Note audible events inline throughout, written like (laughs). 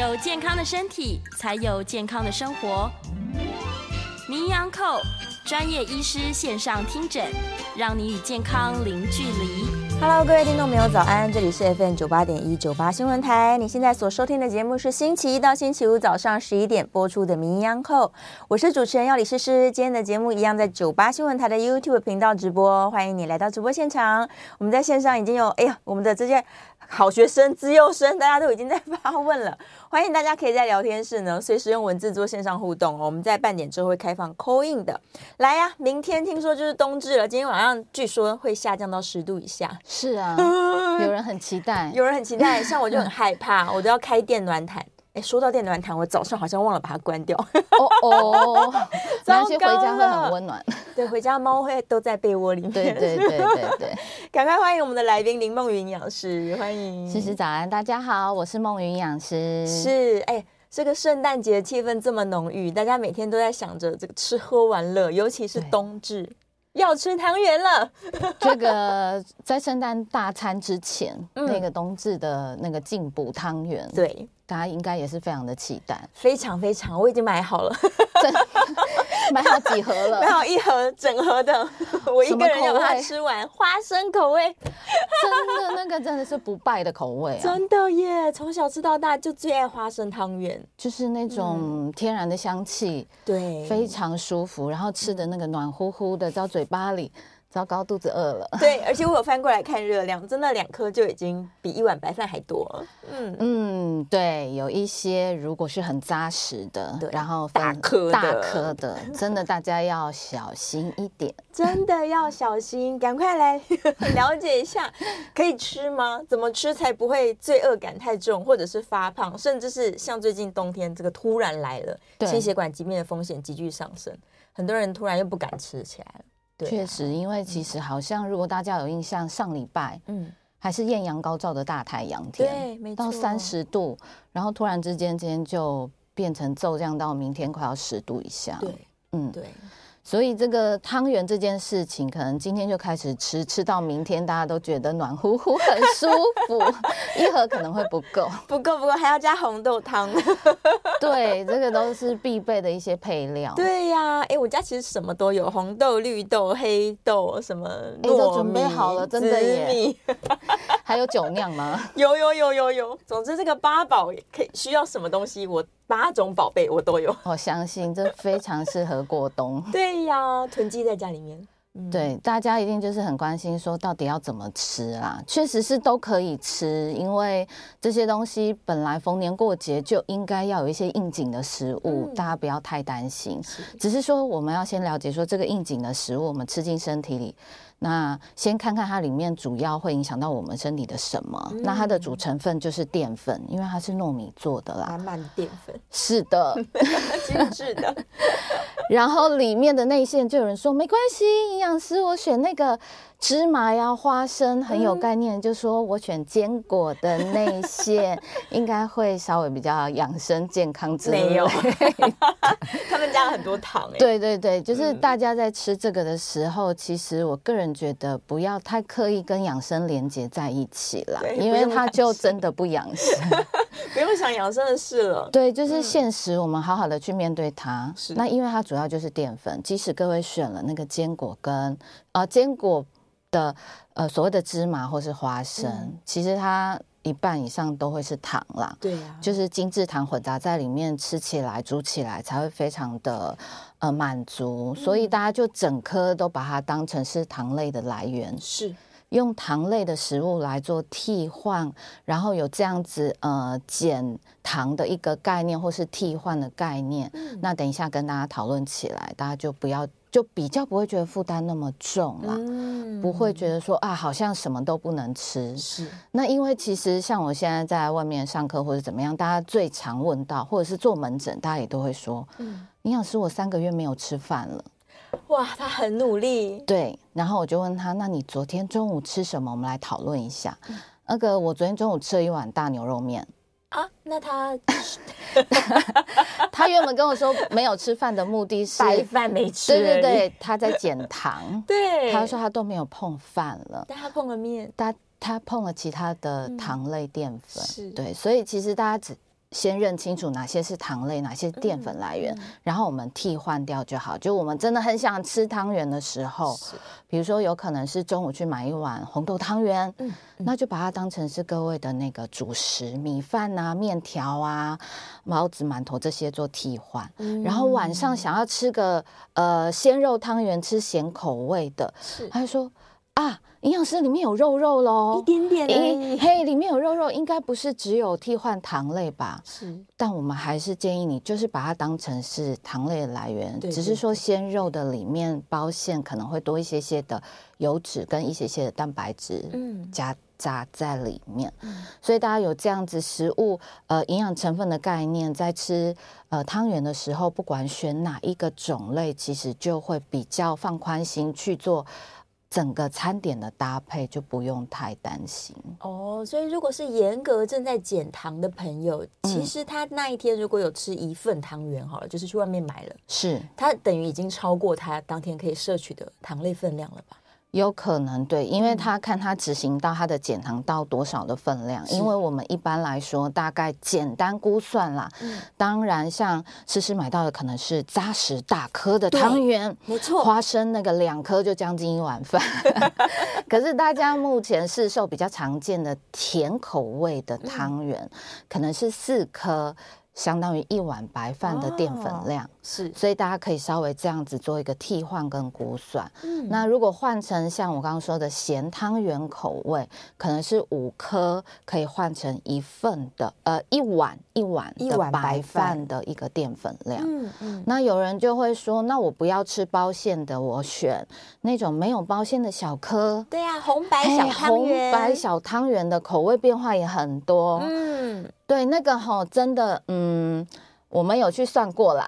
有健康的身体，才有健康的生活。名医安扣专业医师线上听诊，让你与健康零距离。Hello，各位听众朋友，早安！这里是 FM 九八点一九八新闻台。你现在所收听的节目是星期一到星期五早上十一点播出的名医安扣，我是主持人要李诗诗。今天的节目一样在九八新闻台的 YouTube 频道直播，欢迎你来到直播现场。我们在线上已经有，哎呀，我们的这些。好学生、资优生，大家都已经在发问了。欢迎大家可以在聊天室呢，(laughs) 随时用文字做线上互动哦。我们在半点之后会开放 call in 的。来呀、啊，明天听说就是冬至了，今天晚上据说会下降到十度以下。是啊，(laughs) 有人很期待，有人很期待，像我就很害怕，我都要开电暖毯。哎，说到电暖毯，我早上好像忘了把它关掉。哦哦，(laughs) 那些回家会很温暖。(laughs) 对，回家猫会都在被窝里面。对对对对对，(laughs) 赶快欢迎我们的来宾林梦云营养师，欢迎。诗诗早安，大家好，我是梦云营养师。是，哎，这个圣诞节气氛这么浓郁，大家每天都在想着这个吃喝玩乐，尤其是冬至对要吃汤圆了。(laughs) 这个在圣诞大餐之前，嗯、那个冬至的那个进补汤圆，对。大家应该也是非常的期待，非常非常，我已经买好了，(laughs) (laughs) 买好几盒了，买好一盒整盒的，我一个人要把它吃完。花生口味，(laughs) 真的那个真的是不败的口味啊！真的耶，从小吃到大就最爱花生汤圆，就是那种天然的香气，对，非常舒服，然后吃的那个暖乎乎的，到嘴巴里。糟糕，肚子饿了。(laughs) 对，而且我有翻过来看热量，真的两颗就已经比一碗白饭还多了。嗯嗯，对，有一些如果是很扎实的，然后大颗大颗的，真的大家要小心一点。(laughs) 真的要小心，赶快来 (laughs) 了解一下，可以吃吗？怎么吃才不会罪恶感太重，或者是发胖，甚至是像最近冬天这个突然来了，心血管疾病的风险急剧上升，很多人突然又不敢吃起来了。确实，因为其实好像如果大家有印象，上礼拜嗯。还是艳阳高照的大太阳天，对，没错，到三十度，然后突然之间今天就变成骤降到明天快要十度以下，对，嗯，对。所以这个汤圆这件事情，可能今天就开始吃，吃到明天大家都觉得暖乎乎，很舒服。一盒可能会不够，不够不够，还要加红豆汤。(laughs) 对，这个都是必备的一些配料。对呀，哎，我家其实什么都有，红豆、绿豆、黑豆，什么都准备好了，真的耶。还有酒酿吗？(laughs) 有有有有有。总之，这个八宝可以需要什么东西，我。八种宝贝我都有，我相信这非常适合过冬。(laughs) 对呀，囤积在家里面。嗯、对，大家一定就是很关心，说到底要怎么吃啦？确实是都可以吃，因为这些东西本来逢年过节就应该要有一些应景的食物，嗯、大家不要太担心。是只是说我们要先了解说这个应景的食物，我们吃进身体里。那先看看它里面主要会影响到我们身体的什么？嗯、那它的主成分就是淀粉，因为它是糯米做的啦。满满的淀粉。是的，(laughs) 精致的。(laughs) 然后里面的内馅就有人说没关系，营养师我选那个。芝麻呀，花生很有概念，嗯、就说我选坚果的那些，应该会稍微比较养生健康之类。没有，他们加了很多糖。对 (laughs) 对对，就是大家在吃这个的时候，嗯、其实我个人觉得不要太刻意跟养生连接在一起了，因为它就真的不养生，(laughs) 不用想养生的事了。对，就是现实，我们好好的去面对它。是那因为它主要就是淀粉，即使各位选了那个坚果跟啊、呃、坚果。的呃，所谓的芝麻或是花生，嗯、其实它一半以上都会是糖啦。对呀、啊，就是精制糖混杂在里面，吃起来、煮起来才会非常的呃满足。嗯、所以大家就整颗都把它当成是糖类的来源，是用糖类的食物来做替换，然后有这样子呃减糖的一个概念，或是替换的概念。嗯、那等一下跟大家讨论起来，大家就不要。就比较不会觉得负担那么重啦，嗯、不会觉得说啊，好像什么都不能吃。是，那因为其实像我现在在外面上课或者怎么样，大家最常问到，或者是做门诊，大家也都会说，嗯，营养师，我三个月没有吃饭了。哇，他很努力。对，然后我就问他，那你昨天中午吃什么？我们来讨论一下。嗯、那个，我昨天中午吃了一碗大牛肉面。啊，那他 (laughs) 他原本跟我说没有吃饭的目的是白饭没吃，对对对，他在减糖，(laughs) 对，他说他都没有碰饭了，但他碰了面，他他碰了其他的糖类淀粉，是对，所以其实大家只先认清楚哪些是糖类，哪些淀粉来源，嗯嗯、然后我们替换掉就好。就我们真的很想吃汤圆的时候，比如说有可能是中午去买一碗红豆汤圆，嗯嗯、那就把它当成是各位的那个主食，米饭啊、面条啊、包子、馒头这些做替换。嗯、然后晚上想要吃个呃鲜肉汤圆，吃咸口味的，他就说啊。营养师里面有肉肉喽，一点点诶，嘿，里面有肉肉，应该不是只有替换糖类吧？是，但我们还是建议你，就是把它当成是糖类的来源，只是说鲜肉的里面包馅可能会多一些些的油脂跟一些些的蛋白质，嗯，夹杂在里面，嗯，所以大家有这样子食物呃营养成分的概念，在吃呃汤圆的时候，不管选哪一个种类，其实就会比较放宽心去做。整个餐点的搭配就不用太担心。哦，所以如果是严格正在减糖的朋友，嗯、其实他那一天如果有吃一份汤圆，好了，就是去外面买了，是。他等于已经超过他当天可以摄取的糖类分量了吧？有可能对，因为他看他执行到他的减糖到多少的分量，因为我们一般来说大概简单估算啦。嗯、当然，像诗诗买到的可能是扎实大颗的汤圆，没错，花生那个两颗就将近一碗饭。(laughs) 可是大家目前市售比较常见的甜口味的汤圆，嗯、可能是四颗。相当于一碗白饭的淀粉量，哦、是，所以大家可以稍微这样子做一个替换跟估算。嗯，那如果换成像我刚刚说的咸汤圆口味，可能是五颗可以换成一份的，呃，一碗一碗一碗白饭的一个淀粉量。嗯嗯，嗯那有人就会说，那我不要吃包馅的，我选那种没有包馅的小颗。对呀、啊，红白小汤圆，红白小汤圆的口味变化也很多。嗯。对，那个吼，真的，嗯，我们有去算过啦。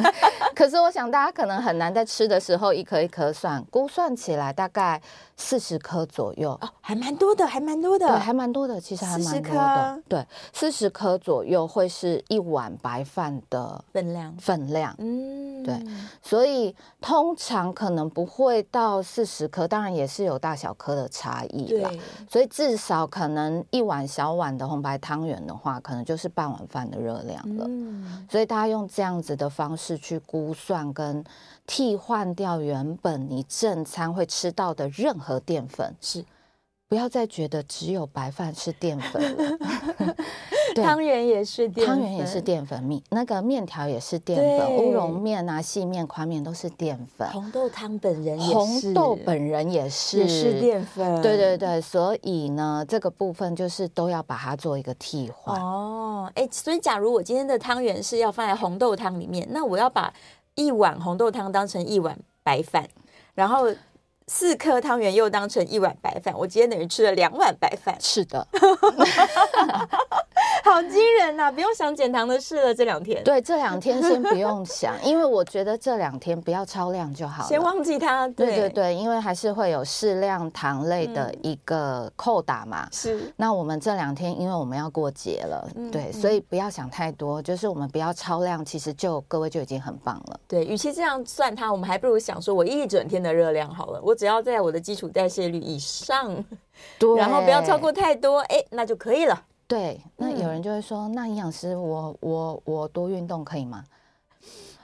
(laughs) 可是我想大家可能很难在吃的时候一颗一颗算，估算起来大概。四十颗左右。哦，还蛮多的，还蛮多的，对，还蛮多的，其实还蛮多的，对，四十颗左右会是一碗白饭的分量，分量，嗯，对，所以通常可能不会到四十颗，当然也是有大小颗的差异啦，所以至少可能一碗小碗的红白汤圆的话，可能就是半碗饭的热量了，嗯，所以大家用这样子的方式去估算跟。替换掉原本你正餐会吃到的任何淀粉，是不要再觉得只有白饭是淀粉了。(laughs) 对，汤圆也是淀粉，汤圆也是淀粉，米那个面条也是淀粉，乌龙面啊、细面、宽面都是淀粉。红豆汤本人也是，红豆本人也是也是淀粉。对对对，所以呢，这个部分就是都要把它做一个替换。哦，哎，所以假如我今天的汤圆是要放在红豆汤里面，那我要把。一碗红豆汤当成一碗白饭，然后四颗汤圆又当成一碗白饭，我今天等于吃了两碗白饭。是的。(laughs) 好惊人呐、啊！不用想减糖的事了，这两天。对，这两天先不用想，因为我觉得这两天不要超量就好了。先忘记它。对对对，因为还是会有适量糖类的一个扣打嘛。是、嗯。那我们这两天，因为我们要过节了，嗯、对，所以不要想太多，就是我们不要超量，其实就各位就已经很棒了。对，与其这样算它，我们还不如想说，我一整天的热量好了，我只要在我的基础代谢率以上，对，然后不要超过太多，哎，那就可以了。对，那有人就会说，嗯、那营养师，我我我多运动可以吗？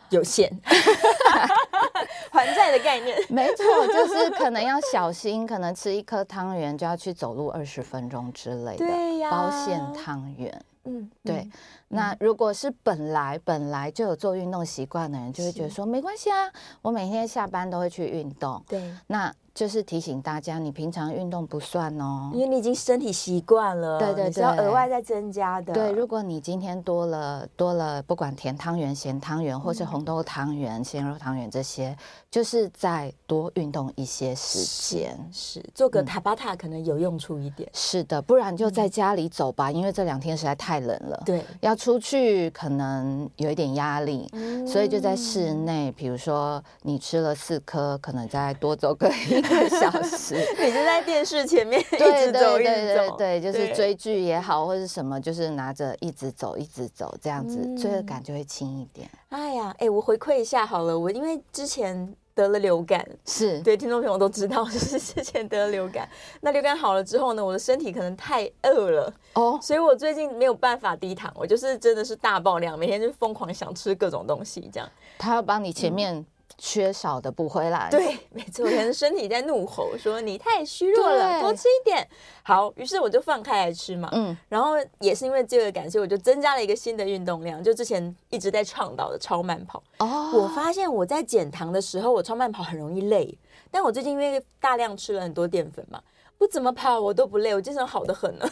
有限，(laughs) 还债的概念，没错，就是可能要小心，可能吃一颗汤圆就要去走路二十分钟之类的，对呀，包馅汤圆，嗯，对。嗯、那如果是本来本来就有做运动习惯的人，就会觉得说是没关系啊，我每天下班都会去运动，对，那。就是提醒大家，你平常运动不算哦，因为你已经身体习惯了，对对对，要额外再增加的。对，如果你今天多了多了，不管甜汤圆、咸汤圆，或是红豆汤圆、鲜肉汤圆这些，就是再多运动一些时间，是做个塔巴塔可能有用处一点。是的，不然就在家里走吧，因为这两天实在太冷了。对，要出去可能有一点压力，所以就在室内，比如说你吃了四颗，可能再多走个一。小时，(laughs) 你就在电视前面一直走，一直走，对，就是追剧也好，或者什么，就是拿着一直走，一直走，这样子，罪恶感就会轻一点。哎呀，哎，我回馈一下好了，我因为之前得了流感，是对听众朋友都知道，(laughs) 就是之前得了流感。那流感好了之后呢，我的身体可能太饿了哦，所以我最近没有办法低糖，我就是真的是大爆量，每天就疯狂想吃各种东西，这样。他要帮你前面、嗯。缺少的补回来，对，没错，可能身体在怒吼说你太虚弱了，多吃一点。好，于是我就放开来吃嘛，嗯，然后也是因为这个感谢，我就增加了一个新的运动量，就之前一直在倡导的超慢跑。哦，我发现我在减糖的时候，我超慢跑很容易累，但我最近因为大量吃了很多淀粉嘛，不怎么跑我都不累，我精神好得很呢。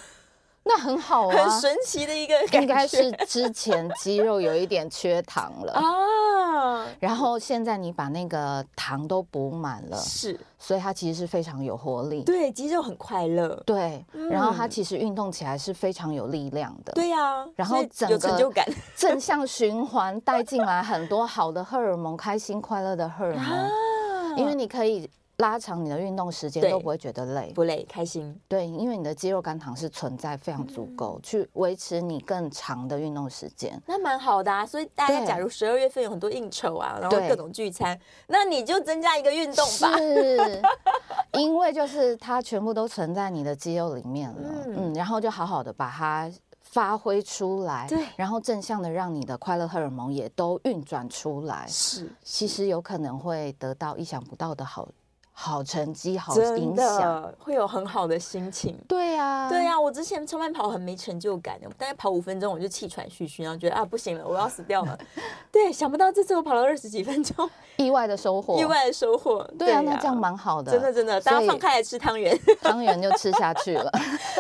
那很好啊，很神奇的一个感觉，应该是之前肌肉有一点缺糖了。(laughs) 啊，然后现在你把那个糖都补满了，是，所以它其实是非常有活力，对，肌肉很快乐，对，然后它其实运动起来是非常有力量的，对呀，然后整个成就感，(laughs) 正向循环带进来很多好的荷尔蒙，开心快乐的荷尔蒙，因为你可以。拉长你的运动时间都不会觉得累，不累，开心。对，因为你的肌肉肝糖是存在非常足够，嗯、去维持你更长的运动时间。那蛮好的啊，所以大家假如十二月份有很多应酬啊，然后各种聚餐，那你就增加一个运动吧。是，(laughs) 因为就是它全部都存在你的肌肉里面了，嗯，嗯，然后就好好的把它发挥出来，对，然后正向的让你的快乐荷尔蒙也都运转出来。是，是其实有可能会得到意想不到的好。好成绩，好影响，会有很好的心情。对呀，对呀，我之前超慢跑很没成就感，大概跑五分钟我就气喘吁吁，然后觉得啊不行了，我要死掉了。(laughs) 对，想不到这次我跑了二十几分钟，(laughs) 意外的收获，意外的收获。对啊，那这样蛮好的，真的真的，大家放开来吃汤圆，(laughs) 汤圆就吃下去了。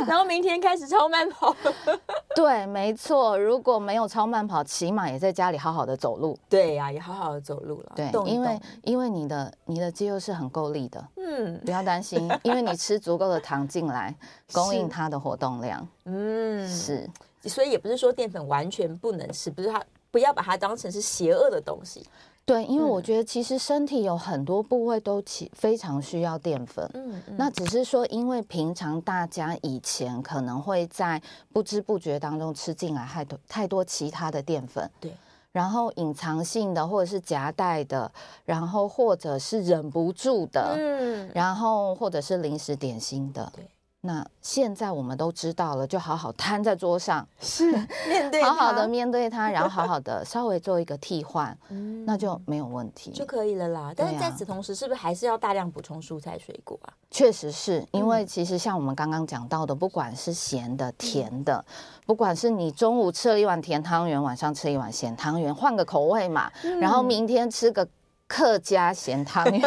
然后明天开始超慢跑。对，没错，如果没有超慢跑，起码也在家里好好的走路。对呀，也好好的走路了。对，因为因为你的你的肌肉是很够力的。嗯，不要担心，因为你吃足够的糖进来，供应它的活动量。嗯，是，所以也不是说淀粉完全不能吃，不是它不要把它当成是邪恶的东西。对，因为我觉得其实身体有很多部位都其非常需要淀粉。嗯，嗯，那只是说，因为平常大家以前可能会在不知不觉当中吃进来太多太多其他的淀粉。对。然后隐藏性的，或者是夹带的，然后或者是忍不住的，嗯，然后或者是零食点心的，对。那现在我们都知道了，就好好摊在桌上，是 (laughs) 面对，好好的面对它，然后 (laughs) 好好的稍微做一个替换，嗯，那就没有问题，就可以了啦。但是在此同时，是不是还是要大量补充蔬菜水果啊？确实是因为其实像我们刚刚讲到的，不管是咸的、甜的，不管是你中午吃了一碗甜汤圆，晚上吃一碗咸汤圆，换个口味嘛，然后明天吃个。客家咸汤圆、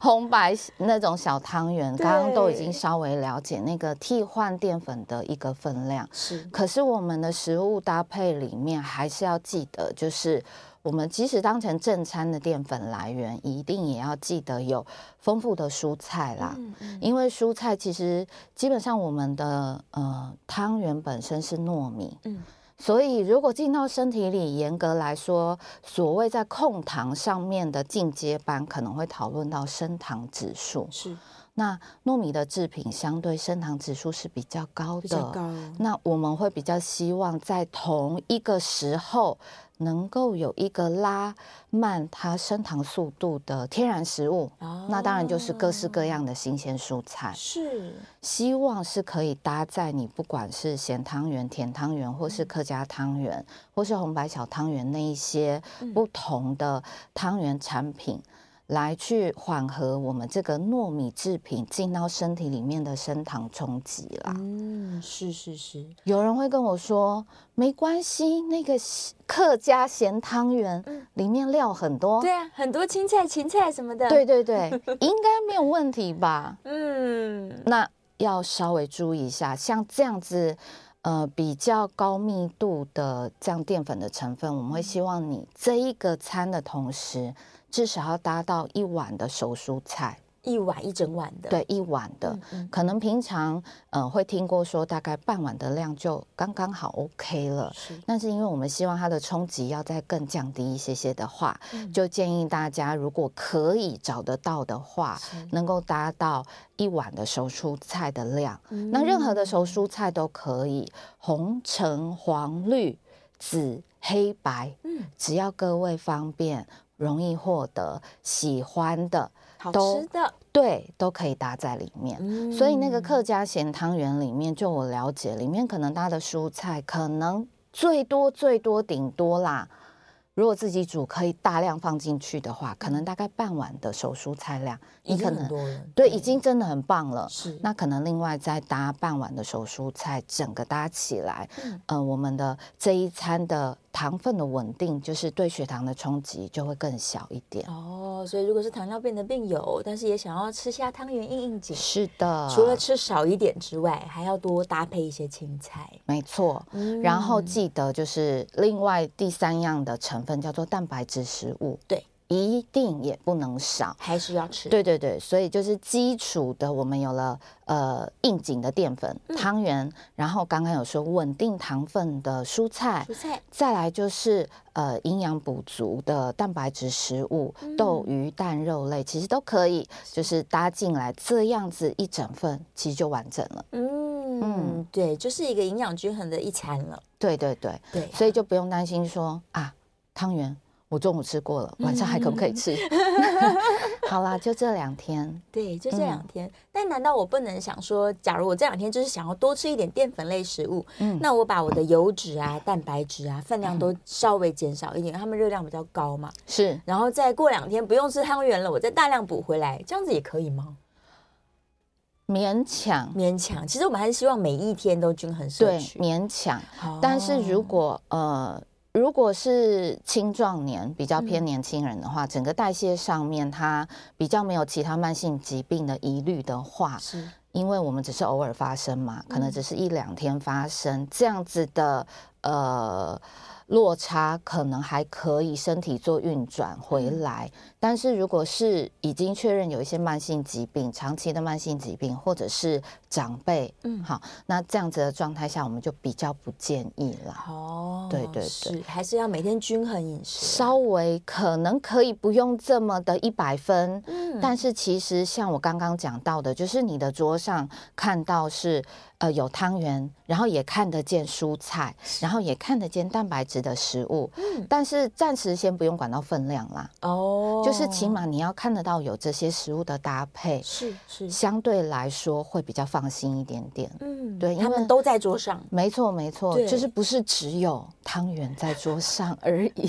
红白那种小汤圆，刚刚都已经稍微了解那个替换淀粉的一个分量。是，可是我们的食物搭配里面还是要记得，就是我们即使当成正餐的淀粉来源，一定也要记得有丰富的蔬菜啦。嗯嗯，因为蔬菜其实基本上我们的呃汤圆本身是糯米。嗯。所以，如果进到身体里，严格来说，所谓在控糖上面的进阶班，可能会讨论到升糖指数。是，那糯米的制品相对升糖指数是比较高的。比较高。那我们会比较希望在同一个时候。能够有一个拉慢它升糖速度的天然食物，哦、那当然就是各式各样的新鲜蔬菜。是，希望是可以搭在你不管是咸汤圆、甜汤圆，或是客家汤圆，嗯、或是红白小汤圆那一些不同的汤圆产品。嗯来去缓和我们这个糯米制品进到身体里面的升糖冲击啦。嗯，是是是。有人会跟我说，没关系，那个客家咸汤圆里面料很多。对啊，很多青菜、芹菜什么的。对对对，(laughs) 应该没有问题吧？嗯，那要稍微注意一下，像这样子，呃，比较高密度的这样淀粉的成分，我们会希望你这一个餐的同时。至少要搭到一碗的熟蔬菜，一碗一整碗的，对，一碗的。嗯嗯，可能平常呃会听过说大概半碗的量就刚刚好 OK 了。是，但是因为我们希望它的冲击要再更降低一些些的话，嗯、就建议大家如果可以找得到的话，能够搭到一碗的熟蔬菜的量。嗯、那任何的熟蔬菜都可以，红、橙、黄、绿、紫、黑、白，嗯，只要各位方便。容易获得、喜欢的、好吃的，对，都可以搭在里面。嗯、所以那个客家咸汤圆里面，就我了解，里面可能搭的蔬菜可能最多最多顶多啦。如果自己煮可以大量放进去的话，可能大概半碗的熟蔬菜量，你可能对，已经真的很棒了。是，那可能另外再搭半碗的熟蔬菜，整个搭起来，嗯、呃，我们的这一餐的。糖分的稳定，就是对血糖的冲击就会更小一点哦。所以如果是糖尿病的病友，但是也想要吃下汤圆应应景，是的。除了吃少一点之外，还要多搭配一些青菜。没错。嗯。然后记得就是另外第三样的成分叫做蛋白质食物。对。一定也不能少，还是要吃。对对对，所以就是基础的，我们有了呃应景的淀粉汤圆，嗯、然后刚刚有说稳定糖分的蔬菜，蔬菜，再来就是呃营养补足的蛋白质食物，嗯、豆鱼蛋肉类其实都可以，就是搭进来这样子一整份，其实就完整了。嗯嗯，对，就是一个营养均衡的一餐了。对对对对，啊、所以就不用担心说啊汤圆。我中午吃过了，晚上还可不可以吃？嗯、(laughs) 好啦，就这两天。对，就这两天。嗯、但难道我不能想说，假如我这两天就是想要多吃一点淀粉类食物，嗯，那我把我的油脂啊、蛋白质啊分量都稍微减少一点，它们热量比较高嘛。是。然后再过两天不用吃汤圆了，我再大量补回来，这样子也可以吗？勉强，勉强。其实我们还是希望每一天都均衡摄取。对，勉强。哦、但是如果呃。如果是青壮年，比较偏年轻人的话，嗯、整个代谢上面他比较没有其他慢性疾病的疑虑的话，是。因为我们只是偶尔发生嘛，可能只是一两天发生、嗯、这样子的呃。落差可能还可以，身体做运转回来。嗯、但是如果是已经确认有一些慢性疾病、长期的慢性疾病，或者是长辈，嗯，好，那这样子的状态下，我们就比较不建议了。哦，对对对，是还是要每天均衡饮食，稍微可能可以不用这么的一百分。嗯，但是其实像我刚刚讲到的，就是你的桌上看到是。呃，有汤圆，然后也看得见蔬菜，然后也看得见蛋白质的食物。嗯，但是暂时先不用管到分量啦。哦，就是起码你要看得到有这些食物的搭配，是是，相对来说会比较放心一点点。嗯，对，他们都在桌上。没错没错，就是不是只有汤圆在桌上而已。(laughs)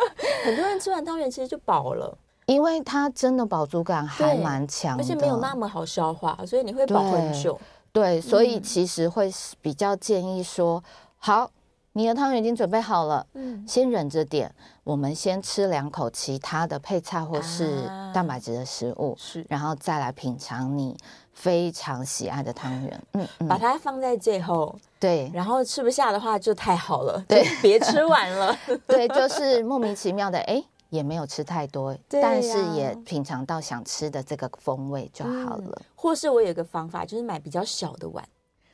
(laughs) 很多人吃完汤圆其实就饱了，因为它真的饱足感还蛮强的，而且没有那么好消化，所以你会饱很久。对，所以其实会比较建议说，嗯、好，你的汤圆已经准备好了，嗯，先忍着点，我们先吃两口其他的配菜或是蛋白质的食物，是、啊，然后再来品尝你非常喜爱的汤圆，嗯，嗯，把它放在最后，对，然后吃不下的话就太好了，对，(laughs) 别吃完了，(laughs) 对，就是莫名其妙的，哎。也没有吃太多，啊、但是也品尝到想吃的这个风味就好了。嗯、或是我有一个方法，就是买比较小的碗，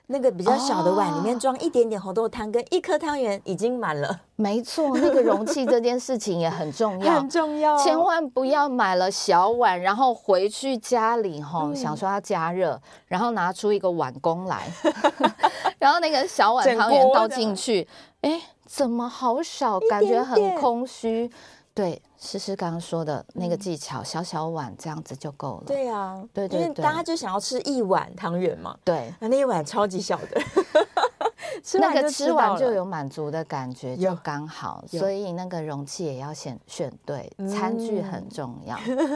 那个比较小的碗里面装一点点红豆汤跟一颗汤圆已经满了。(laughs) 没错，那个容器这件事情也很重要，(laughs) 很重要。千万不要买了小碗，然后回去家里吼，嗯、想说要加热，然后拿出一个碗公来，(laughs) 然后那个小碗汤圆倒进去，哎，怎么好少，感觉很空虚。对，诗诗刚刚说的那个技巧，嗯、小小碗这样子就够了。对呀、啊，对对对，因为大家就想要吃一碗汤圆嘛。对，那那一碗超级小的，(laughs) 吃那个吃完就有满足的感觉，就刚好。所以那个容器也要选选对，嗯、餐具很重要。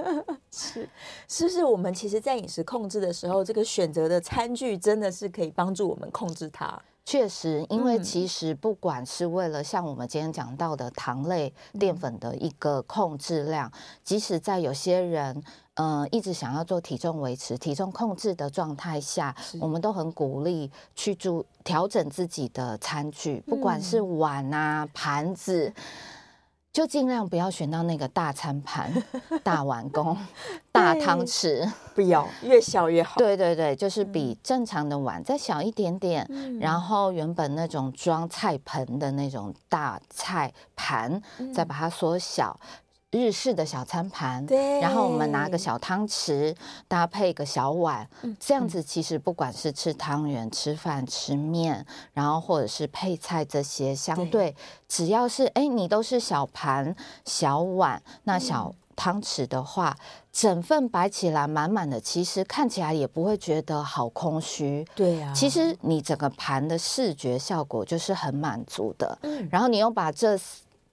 (laughs) 是，是不是我们其实，在饮食控制的时候，这个选择的餐具真的是可以帮助我们控制它？确实，因为其实不管是为了像我们今天讲到的糖类、淀粉的一个控制量，嗯、即使在有些人呃一直想要做体重维持、体重控制的状态下，我们都很鼓励去注调整自己的餐具，不管是碗啊、盘子。就尽量不要选到那个大餐盘、(laughs) 大碗公、大汤匙，不要越小越好。对对对，就是比正常的碗再小一点点，嗯、然后原本那种装菜盆的那种大菜盘，嗯、再把它缩小。日式的小餐盘，对，然后我们拿个小汤匙搭配个小碗，嗯、这样子其实不管是吃汤圆、吃饭、吃面，然后或者是配菜这些，相对，对只要是哎你都是小盘小碗，那小汤匙的话，嗯、整份摆起来满满的，其实看起来也不会觉得好空虚。对呀、啊，其实你整个盘的视觉效果就是很满足的。嗯，然后你又把这。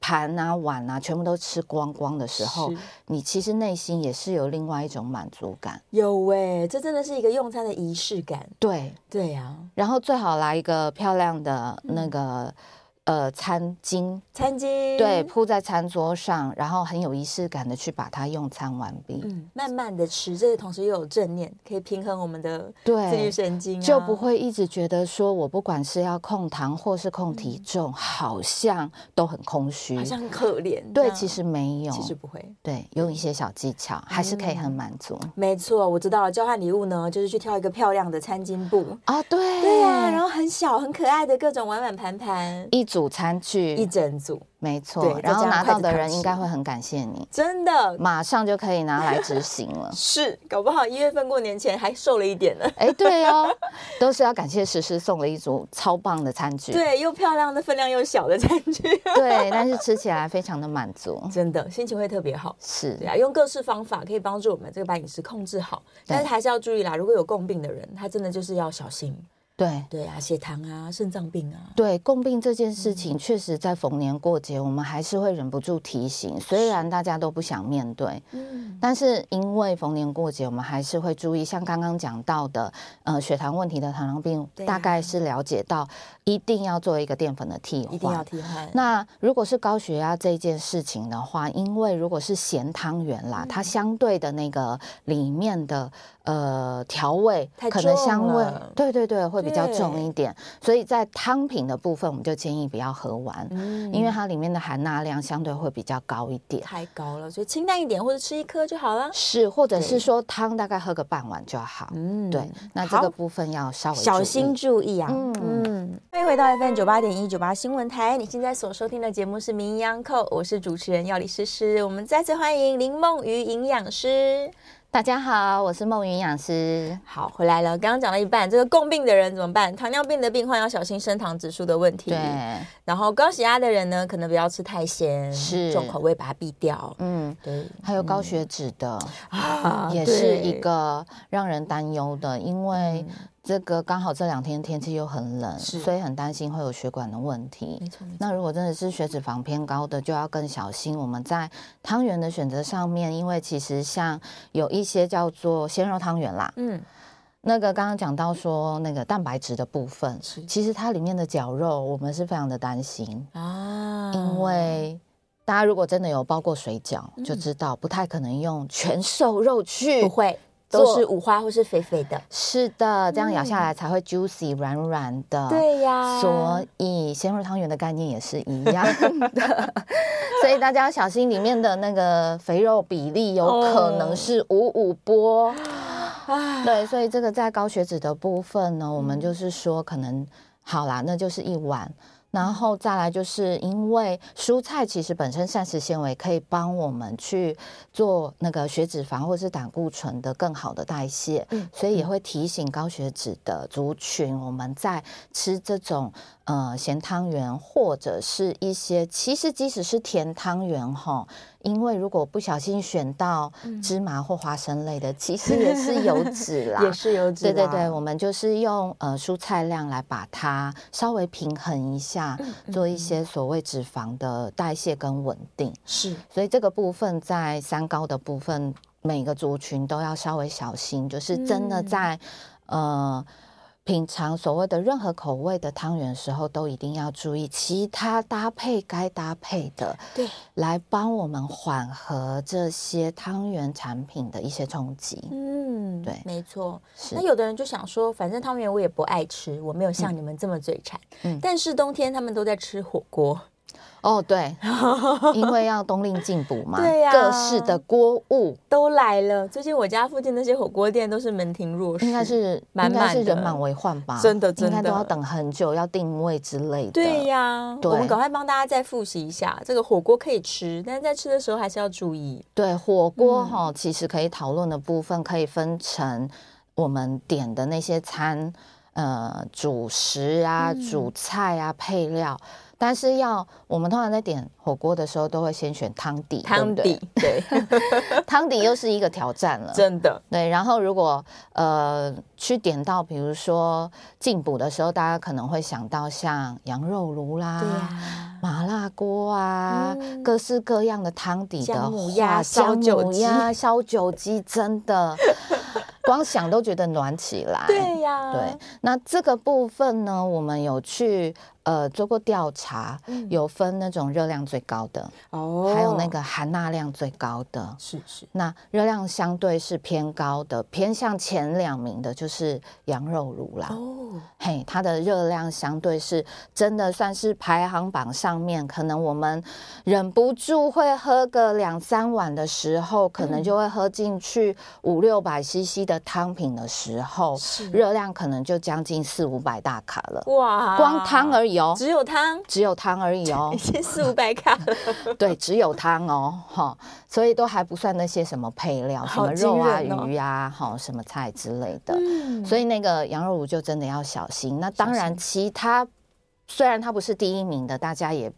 盘啊碗啊，全部都吃光光的时候，你其实内心也是有另外一种满足感。有哎，这真的是一个用餐的仪式感。对对呀，然后最好来一个漂亮的那个。呃，餐巾，餐巾，对，铺在餐桌上，然后很有仪式感的去把它用餐完毕。嗯，慢慢的吃，这个同时又有正念，可以平衡我们的自律神经，啊，就不会一直觉得说我不管是要控糖或是控体重，嗯、好像都很空虚，好像很可怜。对，其实没有，其实不会。对，用一些小技巧，嗯、还是可以很满足。没错，我知道了。交换礼物呢，就是去挑一个漂亮的餐巾布啊，对，对呀，啊，然后很小很可爱的各种碗碗盘盘，一组餐具，一整组。没错，然后拿到的人应该会很感谢你，真的，马上就可以拿来执行了。(laughs) 是，搞不好一月份过年前还瘦了一点呢。(laughs) 哎，对哦，都是要感谢诗诗送了一组超棒的餐具，对，又漂亮的分量又小的餐具，(laughs) 对，但是吃起来非常的满足，真的心情会特别好。是，对啊，用各式方法可以帮助我们这个把饮食控制好，但是还是要注意啦，如果有共病的人，他真的就是要小心。对对啊，血糖啊，肾脏病啊，对，共病这件事情，确实在逢年过节，我们还是会忍不住提醒。虽然大家都不想面对，嗯，但是因为逢年过节，我们还是会注意。像刚刚讲到的，呃，血糖问题的糖尿病，大概是了解到一定要做一个淀粉的替换，一定要替换。那如果是高血压这件事情的话，因为如果是咸汤圆啦，它相对的那个里面的。呃，调味可能香味，对对对，会比较重一点，所以在汤品的部分，我们就建议不要喝完，嗯，因为它里面的含钠量相对会比较高一点，太高了，所以清淡一点或者吃一颗就好了。是，或者是说汤大概喝个半碗就好。嗯，对，那这个部分要稍微小心注意啊。嗯嗯，欢迎回到 FM 九八点一九八新闻台，你现在所收听的节目是名医央叩，我是主持人药理诗诗，我们再次欢迎林梦瑜营养师。大家好，我是梦云营养师。好，回来了。刚刚讲了一半，这个共病的人怎么办？糖尿病的病患要小心升糖指数的问题。对。然后高血压的人呢，可能不要吃太咸，是重口味把它避掉。嗯，对。还有高血脂的啊，也是一个让人担忧的，因为。这个刚好这两天天气又很冷，所以很担心会有血管的问题。没错，没错。那如果真的是血脂肪偏高的，就要更小心。我们在汤圆的选择上面，因为其实像有一些叫做鲜肉汤圆啦，嗯，那个刚刚讲到说那个蛋白质的部分，其实它里面的绞肉，我们是非常的担心啊，因为大家如果真的有包过水饺，就知道不太可能用全瘦肉去，不会。都是五花或是肥肥的，是的，这样咬下来才会 juicy 软软的。对呀，所以鲜肉汤圆的概念也是一样的，(laughs) 所以大家要小心里面的那个肥肉比例，有可能是五五波。对，所以这个在高血脂的部分呢，我们就是说可能好啦，那就是一碗。然后再来，就是因为蔬菜其实本身膳食纤维可以帮我们去做那个血脂肪或是胆固醇的更好的代谢，嗯，所以也会提醒高血脂的族群，我们在吃这种呃咸汤圆或者是一些其实即使是甜汤圆哈。因为如果不小心选到芝麻或花生类的，嗯、其实也是油 (laughs) 脂啦，也是油脂。对对对，我们就是用呃蔬菜量来把它稍微平衡一下，做一些所谓脂肪的代谢跟稳定。是，所以这个部分在三高的部分，每个族群都要稍微小心，就是真的在、嗯、呃。品尝所谓的任何口味的汤圆的时候，都一定要注意其他搭配该搭配的，对，来帮我们缓和这些汤圆产品的一些冲击。嗯，对，没错。那有的人就想说，反正汤圆我也不爱吃，我没有像你们这么嘴馋。嗯。但是冬天他们都在吃火锅。哦，对，(laughs) 因为要冬令进补嘛，对呀、啊，各式的锅物都来了。最近我家附近那些火锅店都是门庭若市，应该是满满是人满为患吧？真的，真的，应该都要等很久，要定位之类的。对呀、啊，我们赶快帮大家再复习一下，这个火锅可以吃，但是在吃的时候还是要注意。对，火锅哈、嗯，其实可以讨论的部分可以分成我们点的那些餐，呃，主食啊、嗯、主菜啊、配料。但是要我们通常在点火锅的时候，都会先选汤底，汤底对，(laughs) 汤底又是一个挑战了，真的对。然后如果呃去点到，比如说进补的时候，大家可能会想到像羊肉炉啦、啊、麻辣锅啊、嗯，各式各样的汤底的姜母鸭、烧酒鸡、烧酒鸡，真的。(laughs) 光想都觉得暖起来，对呀，对。那这个部分呢，我们有去呃做过调查，嗯，有分那种热量最高的哦，还有那个含钠量最高的，是是。那热量相对是偏高的，偏向前两名的就是羊肉炉啦。哦，嘿，它的热量相对是真的算是排行榜上面，可能我们忍不住会喝个两三碗的时候，可能就会喝进去五六百 CC 的。汤品的时候，热量可能就将近四五百大卡了。哇，光汤而已哦，只有汤，只有汤而已哦，(laughs) 已经四五百卡了。(laughs) 对，只有汤哦，哈，所以都还不算那些什么配料，什么肉啊、鱼啊，哈，什么菜之类的。嗯，所以那个羊肉炉就真的要小心。那当然，其他虽然它不是第一名的，大家也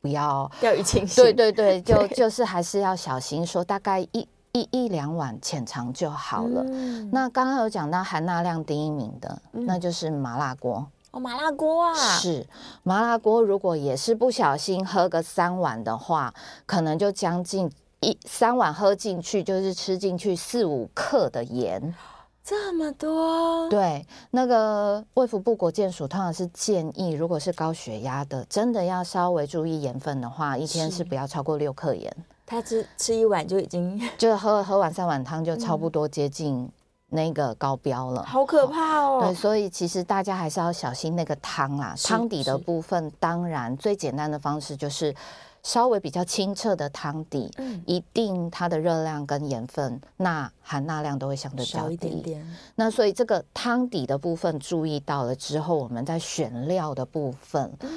不要掉以轻心。对对对，(laughs) 就就是还是要小心，说大概一。一一两碗浅尝就好了。嗯、那刚刚有讲到含钠量第一名的，嗯、那就是麻辣锅。哦，麻辣锅啊，是麻辣锅。如果也是不小心喝个三碗的话，可能就将近一三碗喝进去，就是吃进去四五克的盐。这么多？对，那个卫福部国健署通常是建议，如果是高血压的，真的要稍微注意盐分的话，一天是不要超过六克盐。他吃吃一碗就已经，就喝喝完三碗汤就差不多接近那个高标了，嗯、好可怕哦！对，所以其实大家还是要小心那个汤啦，汤底的部分，当然最简单的方式就是稍微比较清澈的汤底，嗯，一定它的热量跟盐分、钠含钠量都会相对比较低一点点。那所以这个汤底的部分注意到了之后，我们在选料的部分，嗯。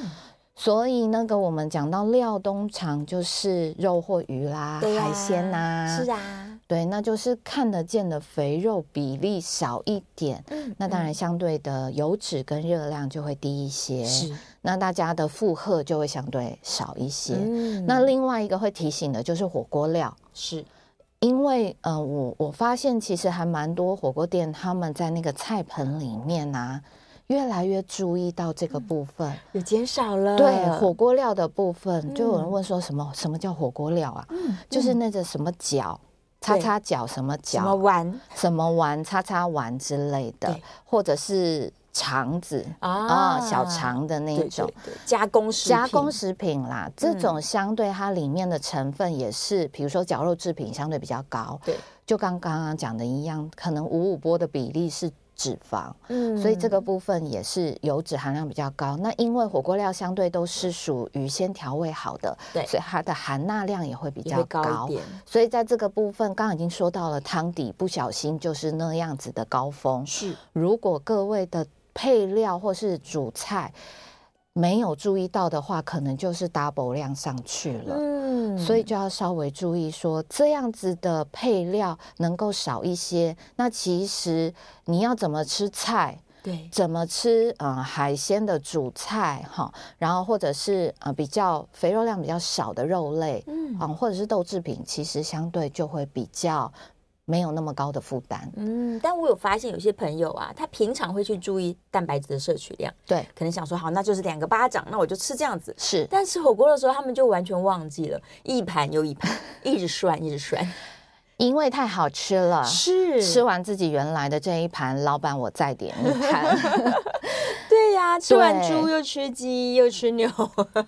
所以那个我们讲到料，通常就是肉或鱼啦，啊、海鲜呐、啊，是啊，对，那就是看得见的肥肉比例少一点，嗯，那当然相对的油脂跟热量就会低一些，是，那大家的负荷就会相对少一些。嗯，那另外一个会提醒的就是火锅料，是因为呃，我我发现其实还蛮多火锅店他们在那个菜盆里面啊。越来越注意到这个部分，嗯、有减少了。对，火锅料的部分，就有人问说什么、嗯、什么叫火锅料啊？嗯，就是那个什么饺，叉叉饺，什么饺，什么丸，什么丸，叉叉丸之类的，或者是肠子啊、哦，小肠的那种加工食加工食品啦。这种相对它里面的成分也是，嗯、比如说绞肉制品相对比较高。对，就刚刚刚讲的一样，可能五五波的比例是。脂肪，嗯，所以这个部分也是油脂含量比较高。那因为火锅料相对都是属于先调味好的，对，所以它的含钠量也会比较高，高一点。所以在这个部分，刚刚已经说到了汤底，不小心就是那样子的高峰。是，如果各位的配料或是主菜。没有注意到的话，可能就是 double 量上去了，嗯，所以就要稍微注意说，这样子的配料能够少一些。那其实你要怎么吃菜，对，怎么吃嗯海鲜的主菜哈，然后或者是呃比较肥肉量比较少的肉类，嗯，啊或者是豆制品，其实相对就会比较。没有那么高的负担，嗯，但我有发现有些朋友啊，他平常会去注意蛋白质的摄取量，对，可能想说好，那就是两个巴掌，那我就吃这样子，是。但吃火锅的时候，他们就完全忘记了，一盘又一盘，一直涮，一直涮，(laughs) 因为太好吃了，是。吃完自己原来的这一盘，老板我再点一盘。(laughs) 对呀、啊，吃完猪又吃鸡又吃牛，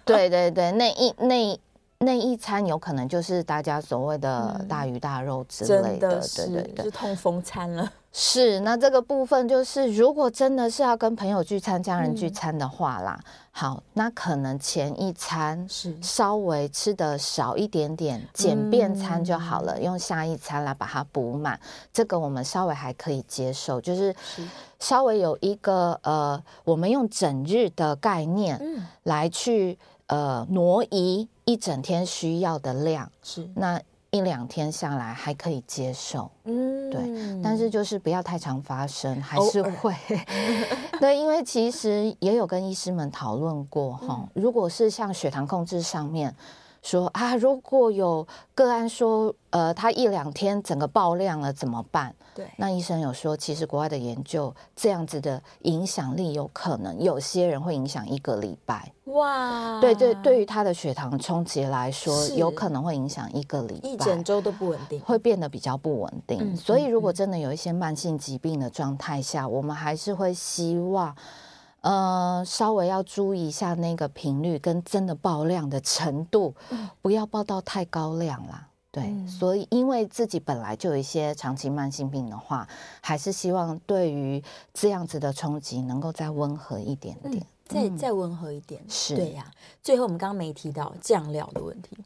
对对对，那一那。那一餐有可能就是大家所谓的大鱼大肉之类的，对对对，是痛风餐了。(laughs) 是，那这个部分就是，如果真的是要跟朋友聚餐、家人聚餐的话啦，嗯、好，那可能前一餐是。稍微吃的少一点点，简便餐就好了，嗯、用下一餐来把它补满，这个我们稍微还可以接受，就是稍微有一个呃，我们用整日的概念来去呃挪移一整天需要的量，是那。一两天下来还可以接受，嗯，对，但是就是不要太常发生，还是会，(laughs) 对，因为其实也有跟医师们讨论过哈，如果是像血糖控制上面。说啊，如果有个案说，呃，他一两天整个爆量了怎么办？对，那医生有说，其实国外的研究这样子的影响力有可能，有些人会影响一个礼拜。哇，对对，对于他的血糖冲击来说，有可能会影响一个礼拜，一整周都不稳定，会变得比较不稳定。嗯，所以，如果真的有一些慢性疾病的状态下，我们还是会希望。呃，稍微要注意一下那个频率跟真的爆量的程度，不要爆到太高量啦。对，嗯、所以因为自己本来就有一些长期慢性病的话，还是希望对于这样子的冲击能够再温和一点点，嗯、再再温和一点。是，对呀。最后我们刚刚没提到酱料的问题，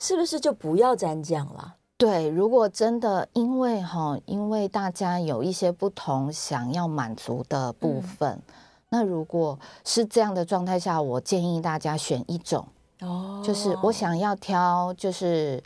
是不是就不要沾酱了？对，如果真的因为哈，因为大家有一些不同想要满足的部分。嗯那如果是这样的状态下，我建议大家选一种，哦，就是我想要挑，就是。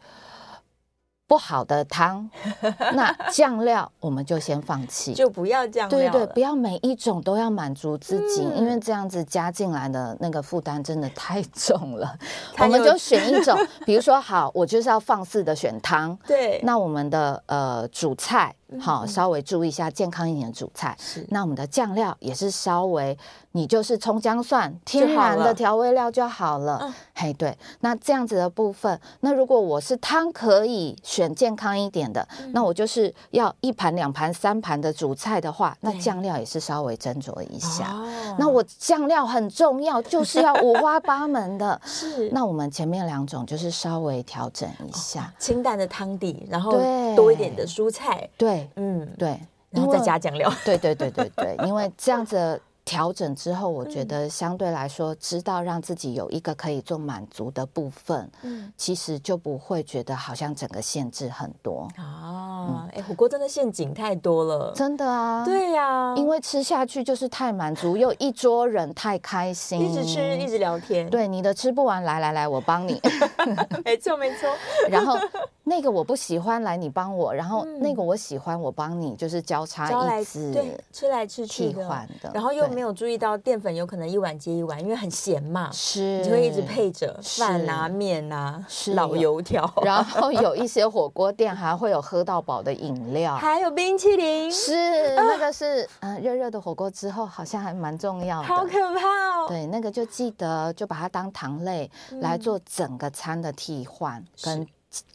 不好的汤，(laughs) 那酱料我们就先放弃，就不要酱料。对对，不要每一种都要满足自己，嗯、因为这样子加进来的那个负担真的太 (laughs) 重了。我们就选一种，(laughs) 比如说，好，我就是要放肆的选汤。对，那我们的呃主菜，好，稍微注意一下健康一点的主菜。是，那我们的酱料也是稍微。你就是葱姜蒜天然的调味料就好了，嘿，对，那这样子的部分，那如果我是汤可以选健康一点的，嗯、那我就是要一盘、两盘、三盘的主菜的话，那酱料也是稍微斟酌一下。哦、那我酱料很重要，就是要五花八门的。(laughs) 是，那我们前面两种就是稍微调整一下，哦、清淡的汤底，然后多一点的蔬菜。对，嗯，对，然后再加酱料。对对对对对，因为这样子。调整之后，我觉得相对来说，知道让自己有一个可以做满足的部分，嗯，其实就不会觉得好像整个限制很多啊。哎，火锅真的陷阱太多了，真的啊。对呀，因为吃下去就是太满足，又一桌人太开心，一直吃一直聊天。对，你的吃不完，来来来，我帮你。(laughs) 没错没错。然后那个我不喜欢，来你帮我。然后那个我喜欢，我帮你，就是交叉一次，对，吃来吃去替换的。然后又。没有注意到淀粉有可能一碗接一碗，因为很咸嘛，是，你就会一直配着饭啊、面啊、老油条，然后有一 (laughs) 些火锅店还会有喝到饱的饮料，还有冰淇淋，是 (laughs) 那个是嗯，热热的火锅之后好像还蛮重要的，好可怕哦。对，那个就记得就把它当糖类来做整个餐的替换跟。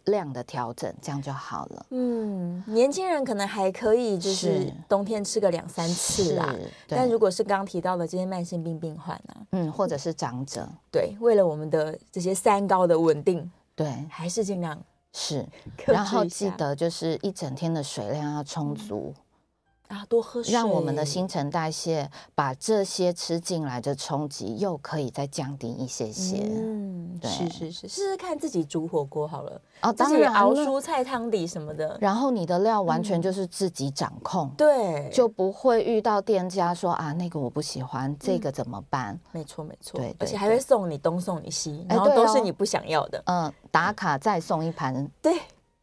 量的调整，这样就好了。嗯，年轻人可能还可以，就是冬天吃个两三次啦。但如果是刚刚提到的这些慢性病病患呢？嗯，或者是长者，对，为了我们的这些三高的稳定，对，还是尽量是。然后记得就是一整天的水量要充足。啊，多喝水，让我们的新陈代谢把这些吃进来的冲击又可以再降低一些些。嗯，对，是是是，试试看自己煮火锅好了。哦，当然熬蔬菜汤底什么的，然后你的料完全就是自己掌控，对，就不会遇到店家说啊，那个我不喜欢，这个怎么办？没错没错，对，而且还会送你东送你西，然后都是你不想要的。嗯，打卡再送一盘，对。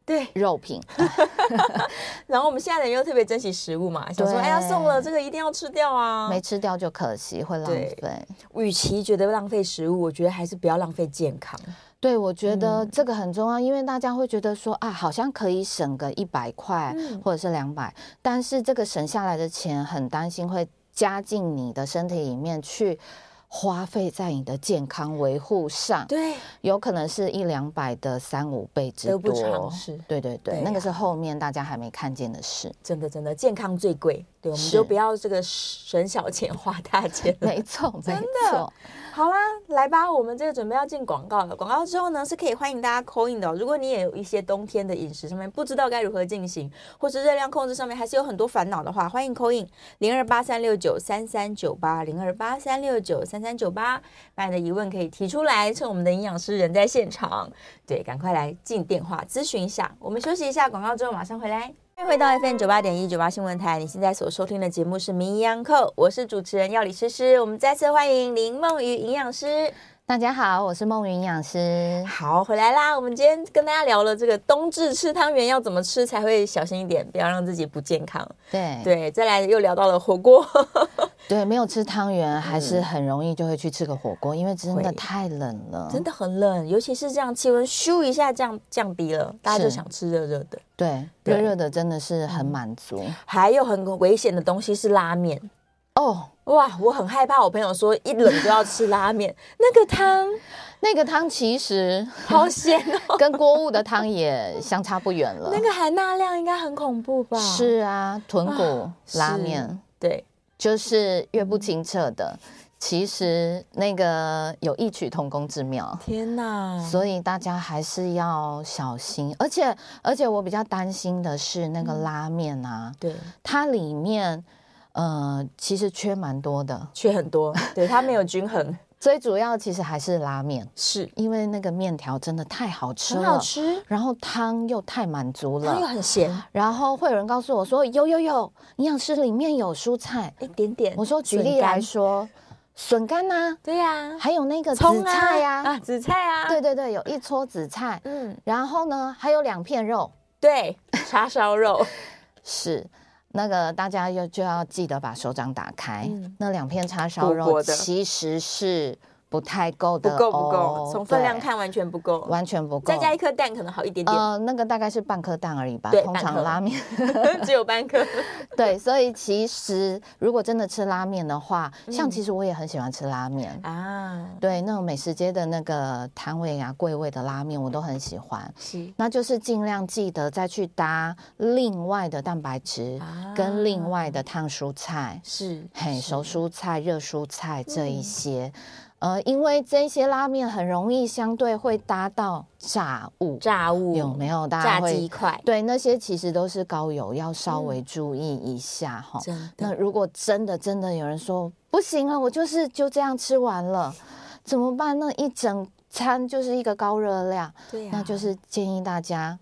对肉品，(laughs) 然后我们现在人又特别珍惜食物嘛，(laughs) 想说哎呀送了这个一定要吃掉啊，没吃掉就可惜会浪费。与其觉得浪费食物，我觉得还是不要浪费健康。对，我觉得这个很重要，因为大家会觉得说啊，好像可以省个一百块或者是两百，但是这个省下来的钱很担心会加进你的身体里面去。花费在你的健康维护上，对，有可能是一两百的三五倍之多。得不偿失。对对对，对啊、那个是后面大家还没看见的事。真的真的，健康最贵，对，我们就不要这个省小钱花大钱。没错，没错。好啦，来吧，我们这个准备要进广告了。广告之后呢，是可以欢迎大家 call in 的、如果你也有一些冬天的饮食上面不知道该如何进行，或是热量控制上面还是有很多烦恼的话，欢迎 call in 零二八三六九三三九八零二八三六九三三九八，把你的疑问可以提出来，趁我们的营养师人在现场，对，赶快来进电话咨询一下。我们休息一下广告之后马上回来。欢迎回到 FM 九八点一九八新闻台，你现在所收听的节目是《名医央叩》，我是主持人药理诗诗。我们再次欢迎林梦瑜营养师。大家好，我是梦云营养师。好，回来啦！我们今天跟大家聊了这个冬至吃汤圆要怎么吃才会小心一点，不要让自己不健康。对对，再来又聊到了火锅。(laughs) 对，没有吃汤圆，还是很容易就会去吃个火锅，嗯、因为真的太冷了，真的很冷，尤其是这样气温咻一下降降低了，大家就想吃热热的。对，热热的真的是很满足。还有很危险的东西是拉面。哦，哇！我很害怕，我朋友说一冷就要吃拉面，(laughs) 那个汤，(laughs) 那个汤其实好咸哦，(laughs) 跟锅物的汤也相差不远了。那个含钠量应该很恐怖吧？是啊，豚骨拉面，对，就是越不清澈的，其实那个有异曲同工之妙。天哪！所以大家还是要小心，而且而且我比较担心的是那个拉面啊，对，它里面。呃，其实缺蛮多的，缺很多，对，它没有均衡。(laughs) 最主要其实还是拉面，是因为那个面条真的太好吃了，很好吃，然后汤又太满足了，汤又很咸。然后会有人告诉我说，有有有，营养师里面有蔬菜一点点。我说举例来说，笋干呐，对呀，还有那个紫菜呀，啊，紫菜啊，对对对，有一撮紫菜，嗯，然后呢，还有两片肉，对，叉烧肉 (laughs) 是。那个大家要就要记得把手掌打开，嗯、那两片叉烧肉其实是。不太够的，不够不够，从分量看完全不够，完全不够。再加一颗蛋可能好一点点。呃，那个大概是半颗蛋而已吧。对，通常拉面 (laughs) 只有半颗。(laughs) 对，所以其实如果真的吃拉面的话，像其实我也很喜欢吃拉面啊。对，那种美食街的那个摊位啊、柜位的拉面，我都很喜欢。是，那就是尽量记得再去搭另外的蛋白质跟另外的烫蔬菜，是，嘿，熟蔬菜、热蔬菜这一些。呃，因为这些拉面很容易相对会搭到炸物，炸物有没有？大家会炸鸡块，对，那些其实都是高油，要稍微注意一下哈。那如果真的真的有人说不行了，我就是就这样吃完了，怎么办？那一整餐就是一个高热量，对啊，那就是建议大家。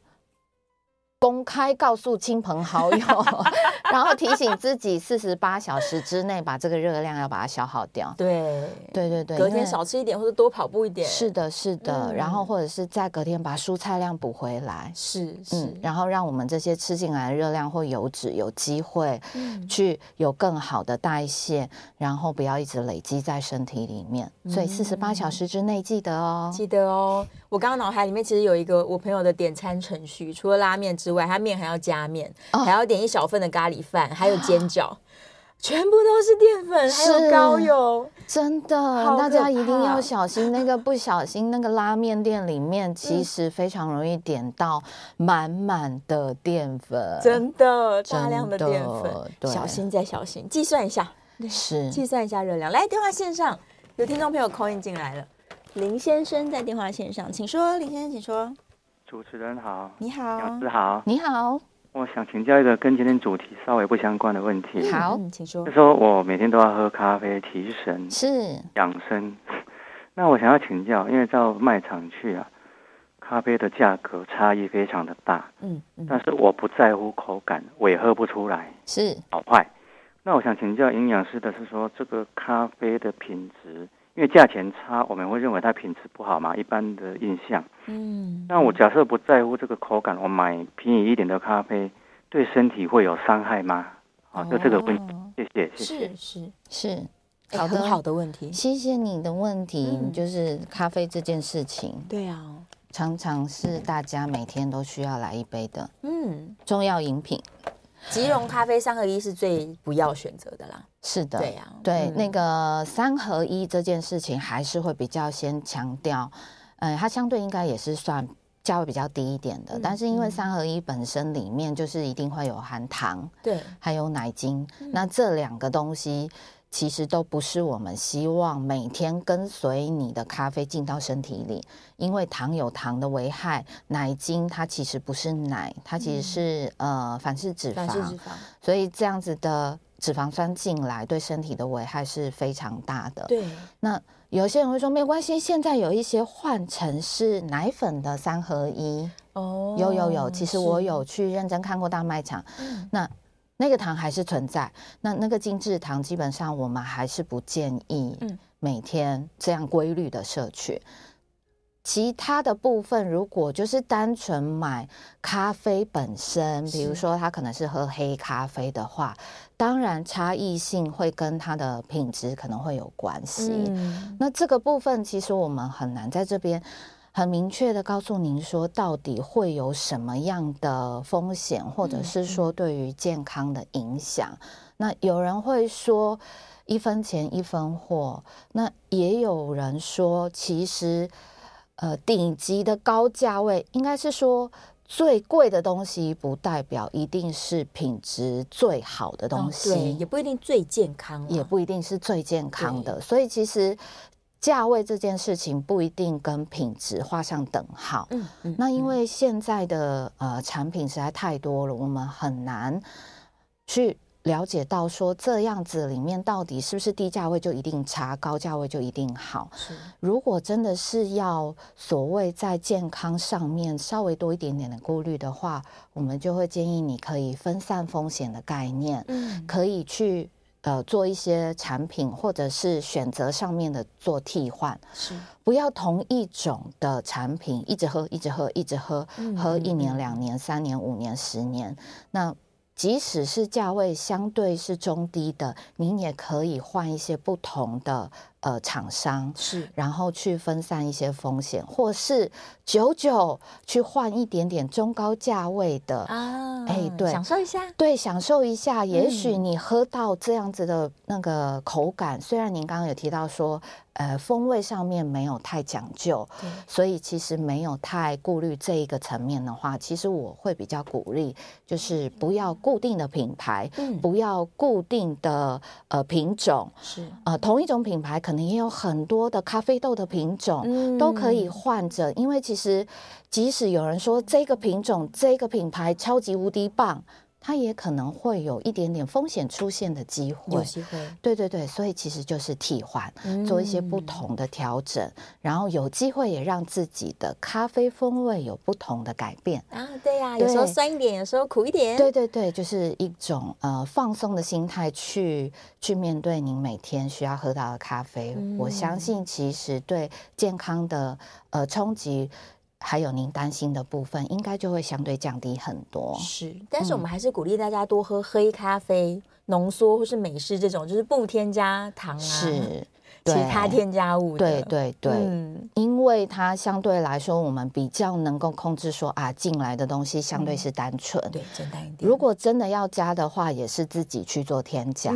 公开告诉亲朋好友，(laughs) 然后提醒自己四十八小时之内把这个热量要把它消耗掉。对对对对，隔天少吃一点或者多跑步一点。是的，是的。嗯、然后或者是在隔天把蔬菜量补回来。是是、嗯。然后让我们这些吃进来的热量或油脂有机会去有更好的代谢，嗯、然后不要一直累积在身体里面。嗯、所以四十八小时之内记得哦，记得哦。我刚刚脑海里面其实有一个我朋友的点餐程序，除了拉面之外，他面还要加面，哦、还要点一小份的咖喱饭，还有煎饺，哦、全部都是淀粉，还有高油，真的，大家一定要小心。那个 (laughs) 不小心，那个拉面店里面其实非常容易点到满满的淀粉，真的大量的淀粉，对小心再小心，计算一下，是计算一下热量。来，电话线上有听众朋友 call in 进来了。林先生在电话线上，请说。林先生，请说。主持人好，你好，老师好，你好。我想请教一个跟今天主题稍微不相关的问题。好，请说。就说我每天都要喝咖啡提神，是养生。(laughs) 那我想要请教，因为到卖场去啊，咖啡的价格差异非常的大。嗯，嗯，但是我不在乎口感，我也喝不出来是好坏。那我想请教营养师的是说，这个咖啡的品质。因为价钱差，我们会认为它品质不好嘛，一般的印象。嗯，那我假设不在乎这个口感，我买便宜一点的咖啡，对身体会有伤害吗？好，就这个问题，谢谢，谢谢。是是是，好的，很好的问题。谢谢你的问题，就是咖啡这件事情。对啊，常常是大家每天都需要来一杯的，嗯，重要饮品。即溶咖啡三合一是最不要选择的啦。是的，对呀，对那个三合一这件事情，还是会比较先强调，嗯，它相对应该也是算价位比较低一点的，但是因为三合一本身里面就是一定会有含糖，对，还有奶精，那这两个东西。其实都不是我们希望每天跟随你的咖啡进到身体里，因为糖有糖的危害，奶精它其实不是奶，它其实是、嗯、呃反式脂肪，脂肪，所以这样子的脂肪酸进来对身体的危害是非常大的。对，那有些人会说没关系，现在有一些换成是奶粉的三合一哦，有有有，其实我有去认真看过大卖场，嗯、那。那个糖还是存在，那那个精制糖基本上我们还是不建议每天这样规律的摄取。其他的部分，如果就是单纯买咖啡本身，比如说他可能是喝黑咖啡的话，当然差异性会跟它的品质可能会有关系。那这个部分其实我们很难在这边。很明确的告诉您说，到底会有什么样的风险，或者是说对于健康的影响。那有人会说一分钱一分货，那也有人说，其实呃顶级的高价位，应该是说最贵的东西，不代表一定是品质最好的东西，对，也不一定最健康，也不一定是最健康的。所以其实。价位这件事情不一定跟品质画上等号。嗯嗯，那因为现在的呃产品实在太多了，我们很难去了解到说这样子里面到底是不是低价位就一定差，高价位就一定好。是，如果真的是要所谓在健康上面稍微多一点点的顾虑的话，我们就会建议你可以分散风险的概念，嗯，可以去。呃，做一些产品或者是选择上面的做替换，是。不要同一种的产品一直喝，一直喝，一直喝，喝一年、两年、三年、五年、十年，那。即使是价位相对是中低的，您也可以换一些不同的呃厂商，是，然后去分散一些风险，或是久久去换一点点中高价位的啊，哎，对，享受一下，对，享受一下。也许你喝到这样子的那个口感，嗯、虽然您刚刚有提到说。呃，风味上面没有太讲究，所以其实没有太顾虑这一个层面的话，其实我会比较鼓励，就是不要固定的品牌，嗯、不要固定的呃品种，是呃同一种品牌可能也有很多的咖啡豆的品种，嗯、都可以换着，因为其实即使有人说这个品种、这个品牌超级无敌棒。它也可能会有一点点风险出现的机会，有机会，对对对，所以其实就是替换，做一些不同的调整，嗯、然后有机会也让自己的咖啡风味有不同的改变啊，对呀、啊，有时候酸一点，有时候苦一点，对对对，就是一种呃放松的心态去去面对您每天需要喝到的咖啡，嗯、我相信其实对健康的呃冲击。还有您担心的部分，应该就会相对降低很多。是，但是我们还是鼓励大家多喝黑咖啡、浓缩或是美式这种，就是不添加糖啊。是。其他添加物，对对对，嗯，因为它相对来说，我们比较能够控制说啊，进来的东西相对是单纯，对，简单一点。如果真的要加的话，也是自己去做添加，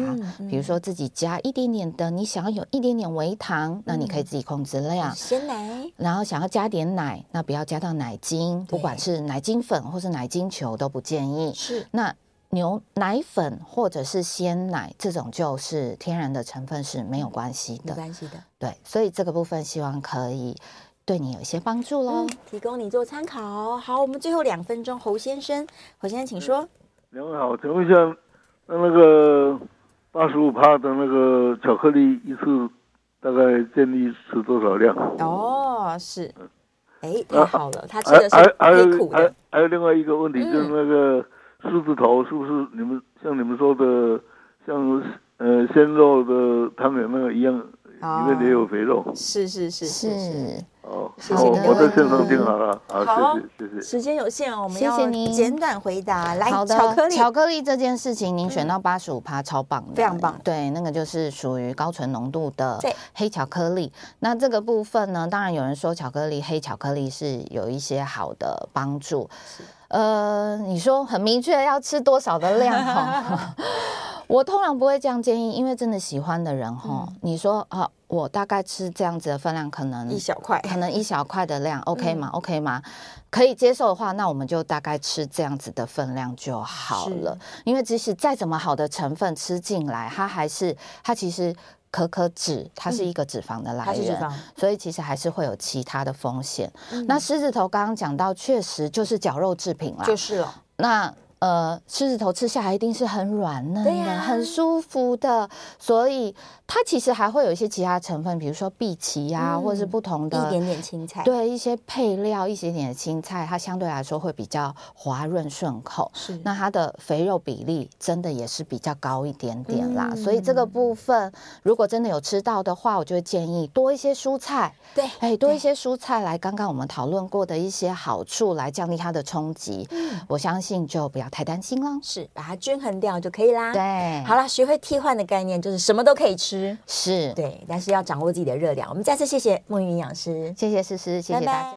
比如说自己加一点点的，你想要有一点点微糖，那你可以自己控制量。鲜奶，然后想要加点奶，那不要加到奶精，不管是奶精粉或是奶精球都不建议。是。那。牛奶粉或者是鲜奶这种就是天然的成分是没有关系的，没关系的。对，所以这个部分希望可以对你有一些帮助喽，嗯，提供你做参考。好，我们最后两分钟，侯先生，侯先生请说。两位好，请问一下，那那个八十五帕的那个巧克力一次大概建议吃多少量？哦，是，哎，太好了，他吃的是黑苦的。还还有另外一个问题，嗯、就是那个。狮子头是不是你们像你们说的，像呃鲜肉的汤圆那个一样，里面也有肥肉？是是是是是。哦，谢谢我在线上听好了，好，谢谢谢谢。时间有限，我们要简短回答。来，巧克力巧克力这件事情，您选到八十五趴，超棒的，非常棒。对，那个就是属于高纯浓度的黑巧克力。那这个部分呢，当然有人说巧克力黑巧克力是有一些好的帮助。呃，你说很明确要吃多少的量 (laughs) 哈？我通常不会这样建议，因为真的喜欢的人哈，嗯、你说啊，我大概吃这样子的分量，可能一小块，可能一小块的量，OK 吗、嗯、？OK 吗？可以接受的话，那我们就大概吃这样子的分量就好了。因为即使再怎么好的成分吃进来，它还是它其实可可脂，它是一个脂肪的来源，嗯、所以其实还是会有其他的风险。嗯、那狮子头刚刚讲到，确实就是绞肉制品啦，就是了。那呃，狮子头吃下来一定是很软嫩的，啊、很舒服的，所以它其实还会有一些其他成分，比如说碧琪啊，嗯、或者是不同的一点点青菜，对一些配料，一些点的青菜，它相对来说会比较滑润顺口。是，那它的肥肉比例真的也是比较高一点点啦。嗯、所以这个部分，如果真的有吃到的话，我就会建议多一些蔬菜。对，哎，多一些蔬菜来，刚刚我们讨论过的一些好处来降低它的冲击。嗯，我相信就不要太担心了，是把它均衡掉就可以啦。对，好了，学会替换的概念就是什么都可以吃，是对，但是要掌握自己的热量。我们再次谢谢梦云营养师，谢谢诗诗，谢谢大家。